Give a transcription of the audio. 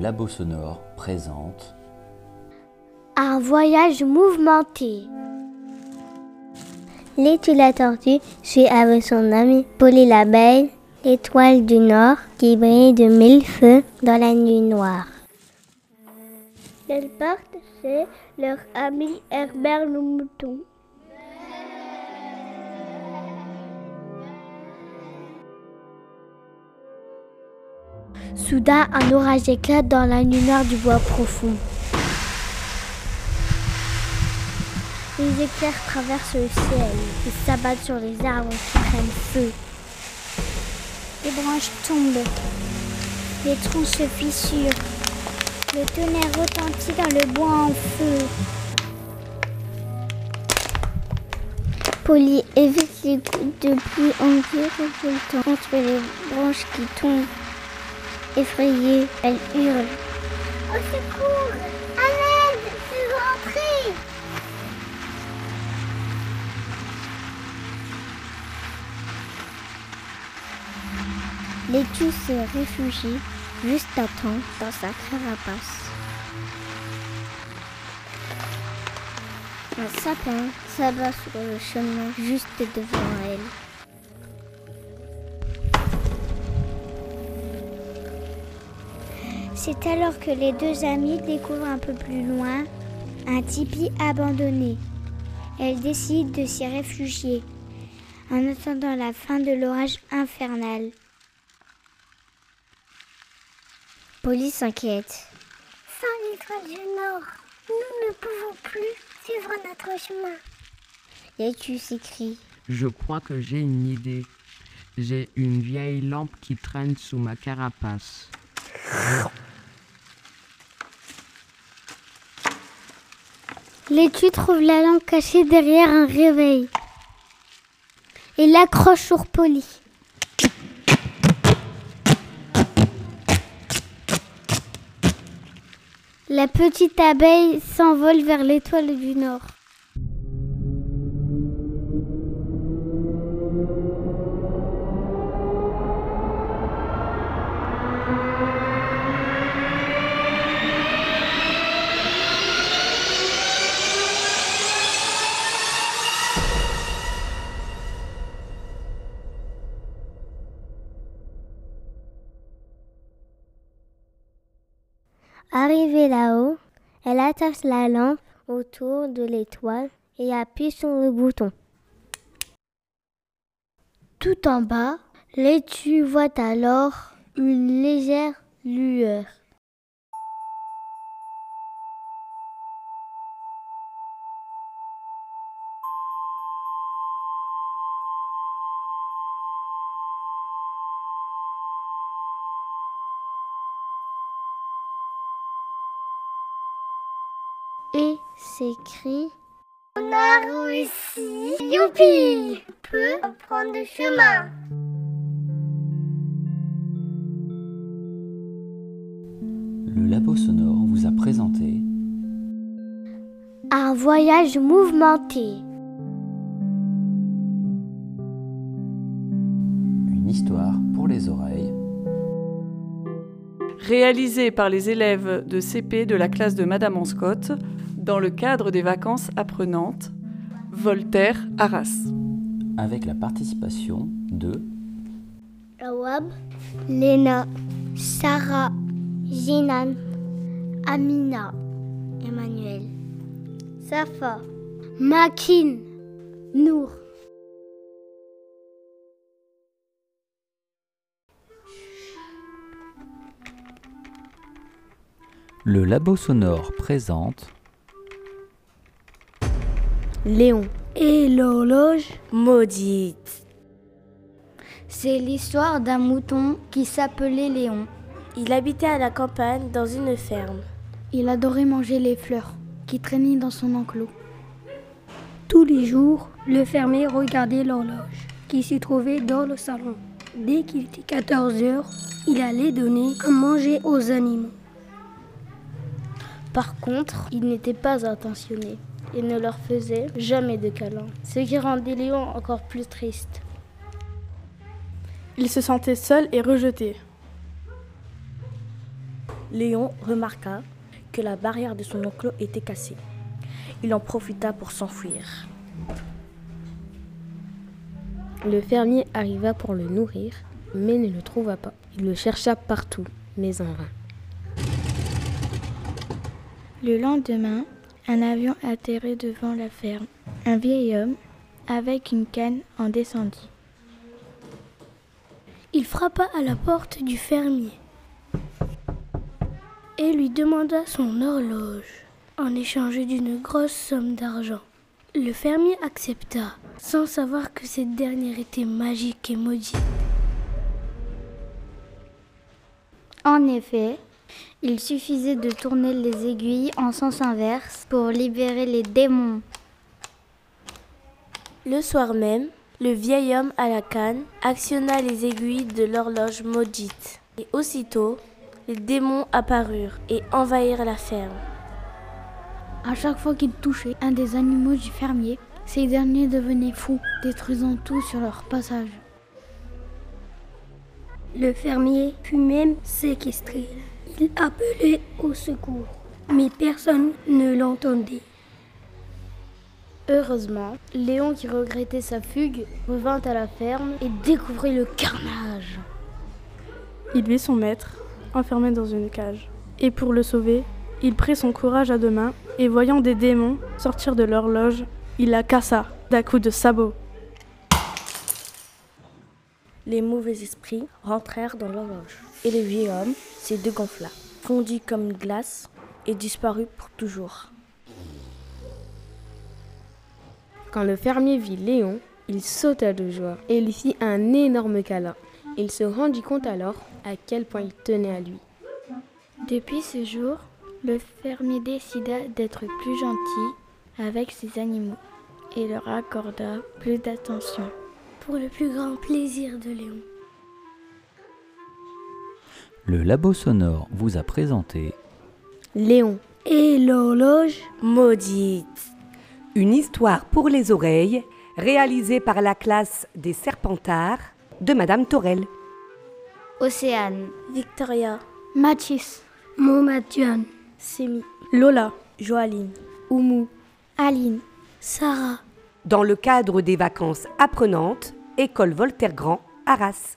Labo Sonore présente Un voyage mouvementé. L'étude la tortue suit avec son ami Polly l'abeille l'étoile du Nord qui brille de mille feux dans la nuit noire. Elles partent chez leur ami Herbert le mouton. Soudain, un orage éclate dans la noire du bois profond. Les éclairs traversent le ciel et s'abattent sur les arbres qui prennent feu. Les branches tombent, les troncs se fissurent, le tonnerre retentit dans le bois en feu. Polly évite les gouttes de pluie en virevoltant entre les branches qui tombent. Effrayée, elle hurle. Au secours À l'aide Je veux rentrer L'étue se réfugie juste à temps dans sa carapace. Un sapin s'abat sur le chemin juste devant elle. C'est alors que les deux amies découvrent un peu plus loin un tipi abandonné. Elles décident de s'y réfugier en attendant la fin de l'orage infernal. Polly s'inquiète. Sans l'étoile du Nord, nous ne pouvons plus suivre notre chemin. L'étu s'écrie. Je crois que j'ai une idée. J'ai une vieille lampe qui traîne sous ma carapace. L'étu trouve la lampe cachée derrière un réveil et l'accroche sur Polly. La petite abeille s'envole vers l'étoile du Nord. Arrivée là-haut, elle attache la lampe autour de l'étoile et appuie sur le bouton. Tout en bas, l'étu voit alors une légère lueur. Et s'écrie On a réussi Youpi On peut prendre le chemin Le Labo Sonore vous a présenté Un voyage mouvementé. Une histoire pour les oreilles. Réalisé par les élèves de CP de la classe de Madame Anscott dans le cadre des vacances apprenantes Voltaire Arras. Avec la participation de Awab, Léna, Sarah, Jinan, Amina, Emmanuel, Safa, Makin, Nour. Le Labo Sonore présente Léon et l'horloge Maudite. C'est l'histoire d'un mouton qui s'appelait Léon. Il habitait à la campagne dans une ferme. Il adorait manger les fleurs qui traînaient dans son enclos. Tous les jours, le fermier regardait l'horloge qui se trouvait dans le salon. Dès qu'il était 14 heures, il allait donner à manger aux animaux. Par contre, il n'était pas attentionné et ne leur faisait jamais de câlins, ce qui rendait Léon encore plus triste. Il se sentait seul et rejeté. Léon remarqua que la barrière de son enclos était cassée. Il en profita pour s'enfuir. Le fermier arriva pour le nourrir, mais ne le trouva pas. Il le chercha partout, mais en vain. Le lendemain, un avion atterrit devant la ferme. Un vieil homme, avec une canne, en descendit. Il frappa à la porte du fermier et lui demanda son horloge en échange d'une grosse somme d'argent. Le fermier accepta, sans savoir que cette dernière était magique et maudite. En effet, il suffisait de tourner les aiguilles en sens inverse pour libérer les démons. Le soir même, le vieil homme à la canne actionna les aiguilles de l'horloge maudite. Et aussitôt, les démons apparurent et envahirent la ferme. À chaque fois qu'il touchait un des animaux du fermier, ces derniers devenaient fous, détruisant tout sur leur passage. Le fermier fut même séquestré. Il appelait au secours, mais personne ne l'entendait. Heureusement, Léon, qui regrettait sa fugue, revint à la ferme et découvrit le carnage. Il vit son maître enfermé dans une cage. Et pour le sauver, il prit son courage à deux mains et voyant des démons sortir de leur loge, il la cassa d'un coup de sabot. Les mauvais esprits rentrèrent dans l'horloge et le vieil homme se dégonfla, fondit comme une glace et disparut pour toujours. Quand le fermier vit Léon, il sauta de joie et lui fit un énorme câlin. Il se rendit compte alors à quel point il tenait à lui. Depuis ce jour, le fermier décida d'être plus gentil avec ses animaux et leur accorda plus d'attention pour le plus grand plaisir de Léon. Le labo sonore vous a présenté Léon Et l'horloge Maudite. Une histoire pour les oreilles réalisée par la classe des Serpentards de Madame Torel. Océane, Victoria, Mathis, Momadian, Semi, Lola, Joaline, Oumou, Aline, Sarah. Dans le cadre des vacances apprenantes, École Voltaire Grand, Arras.